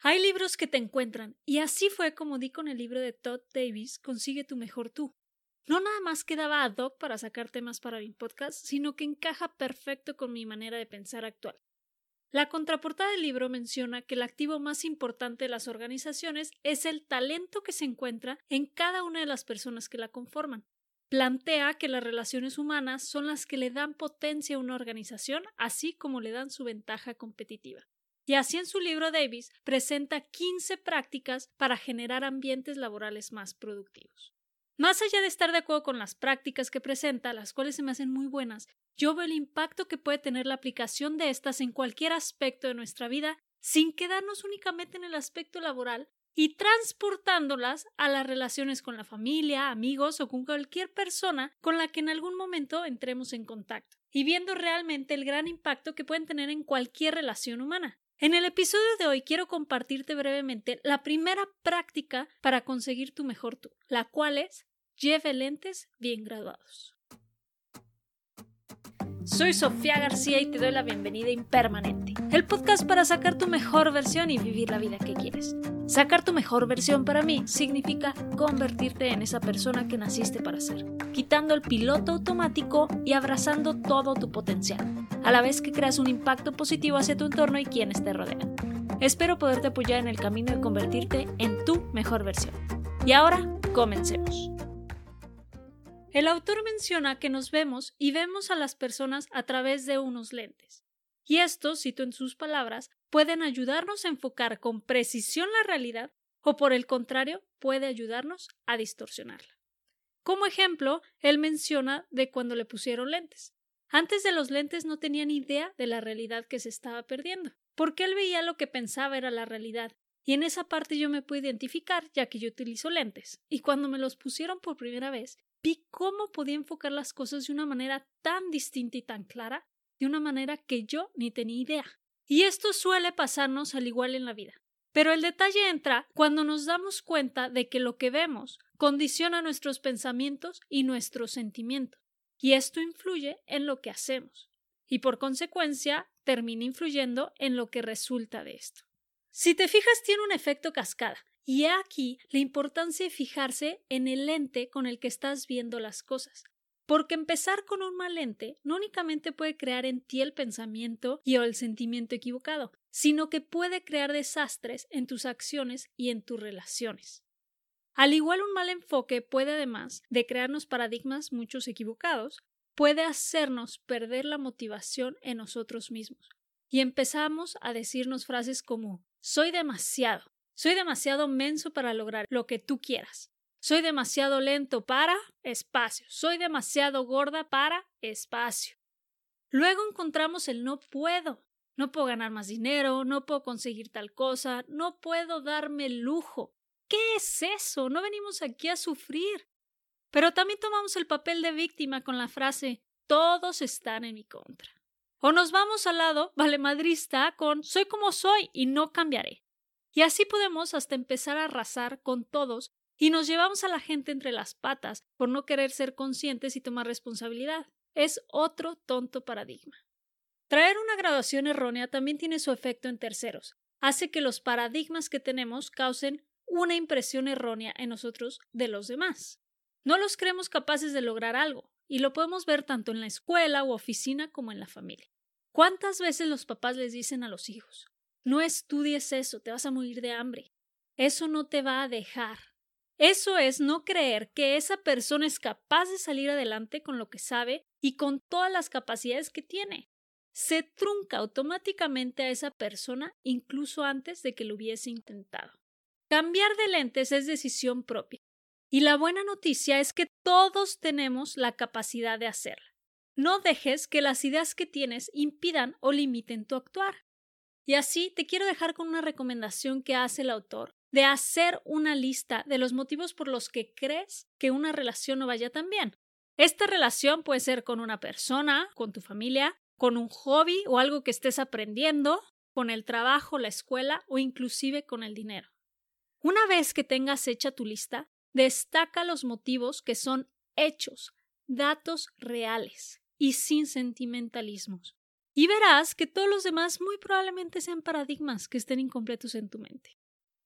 Hay libros que te encuentran, y así fue como di con el libro de Todd Davis, Consigue tu mejor tú. No nada más quedaba ad hoc para sacar temas para mi podcast, sino que encaja perfecto con mi manera de pensar actual. La contraportada del libro menciona que el activo más importante de las organizaciones es el talento que se encuentra en cada una de las personas que la conforman. Plantea que las relaciones humanas son las que le dan potencia a una organización, así como le dan su ventaja competitiva. Y así en su libro Davis presenta 15 prácticas para generar ambientes laborales más productivos. Más allá de estar de acuerdo con las prácticas que presenta, las cuales se me hacen muy buenas, yo veo el impacto que puede tener la aplicación de estas en cualquier aspecto de nuestra vida, sin quedarnos únicamente en el aspecto laboral y transportándolas a las relaciones con la familia, amigos o con cualquier persona con la que en algún momento entremos en contacto, y viendo realmente el gran impacto que pueden tener en cualquier relación humana. En el episodio de hoy quiero compartirte brevemente la primera práctica para conseguir tu mejor tú, la cual es lleve lentes bien graduados. Soy Sofía García y te doy la bienvenida Impermanente, el podcast para sacar tu mejor versión y vivir la vida que quieres. Sacar tu mejor versión para mí significa convertirte en esa persona que naciste para ser, quitando el piloto automático y abrazando todo tu potencial, a la vez que creas un impacto positivo hacia tu entorno y quienes te rodean. Espero poderte apoyar en el camino de convertirte en tu mejor versión. Y ahora, comencemos. El autor menciona que nos vemos y vemos a las personas a través de unos lentes. Y estos, cito en sus palabras, pueden ayudarnos a enfocar con precisión la realidad o por el contrario, puede ayudarnos a distorsionarla. Como ejemplo, él menciona de cuando le pusieron lentes. Antes de los lentes no tenía ni idea de la realidad que se estaba perdiendo, porque él veía lo que pensaba era la realidad, y en esa parte yo me puedo identificar ya que yo utilizo lentes, y cuando me los pusieron por primera vez, vi cómo podía enfocar las cosas de una manera tan distinta y tan clara, de una manera que yo ni tenía idea. Y esto suele pasarnos al igual en la vida. Pero el detalle entra cuando nos damos cuenta de que lo que vemos condiciona nuestros pensamientos y nuestros sentimientos, y esto influye en lo que hacemos, y por consecuencia termina influyendo en lo que resulta de esto. Si te fijas, tiene un efecto cascada, y he aquí la importancia de fijarse en el lente con el que estás viendo las cosas. Porque empezar con un mal lente no únicamente puede crear en ti el pensamiento y o el sentimiento equivocado, sino que puede crear desastres en tus acciones y en tus relaciones. Al igual un mal enfoque puede además de crearnos paradigmas muchos equivocados, puede hacernos perder la motivación en nosotros mismos. Y empezamos a decirnos frases como soy demasiado, soy demasiado menso para lograr lo que tú quieras. Soy demasiado lento para espacio. Soy demasiado gorda para espacio. Luego encontramos el no puedo. No puedo ganar más dinero, no puedo conseguir tal cosa, no puedo darme lujo. ¿Qué es eso? No venimos aquí a sufrir. Pero también tomamos el papel de víctima con la frase todos están en mi contra. O nos vamos al lado valemadrista con soy como soy y no cambiaré. Y así podemos hasta empezar a arrasar con todos y nos llevamos a la gente entre las patas por no querer ser conscientes y tomar responsabilidad. Es otro tonto paradigma. Traer una graduación errónea también tiene su efecto en terceros. Hace que los paradigmas que tenemos causen una impresión errónea en nosotros de los demás. No los creemos capaces de lograr algo, y lo podemos ver tanto en la escuela o oficina como en la familia. ¿Cuántas veces los papás les dicen a los hijos no estudies eso, te vas a morir de hambre. Eso no te va a dejar. Eso es no creer que esa persona es capaz de salir adelante con lo que sabe y con todas las capacidades que tiene. Se trunca automáticamente a esa persona incluso antes de que lo hubiese intentado. Cambiar de lentes es decisión propia. Y la buena noticia es que todos tenemos la capacidad de hacerla. No dejes que las ideas que tienes impidan o limiten tu actuar. Y así te quiero dejar con una recomendación que hace el autor de hacer una lista de los motivos por los que crees que una relación no vaya tan bien. Esta relación puede ser con una persona, con tu familia, con un hobby o algo que estés aprendiendo, con el trabajo, la escuela o inclusive con el dinero. Una vez que tengas hecha tu lista, destaca los motivos que son hechos, datos reales y sin sentimentalismos. Y verás que todos los demás muy probablemente sean paradigmas que estén incompletos en tu mente.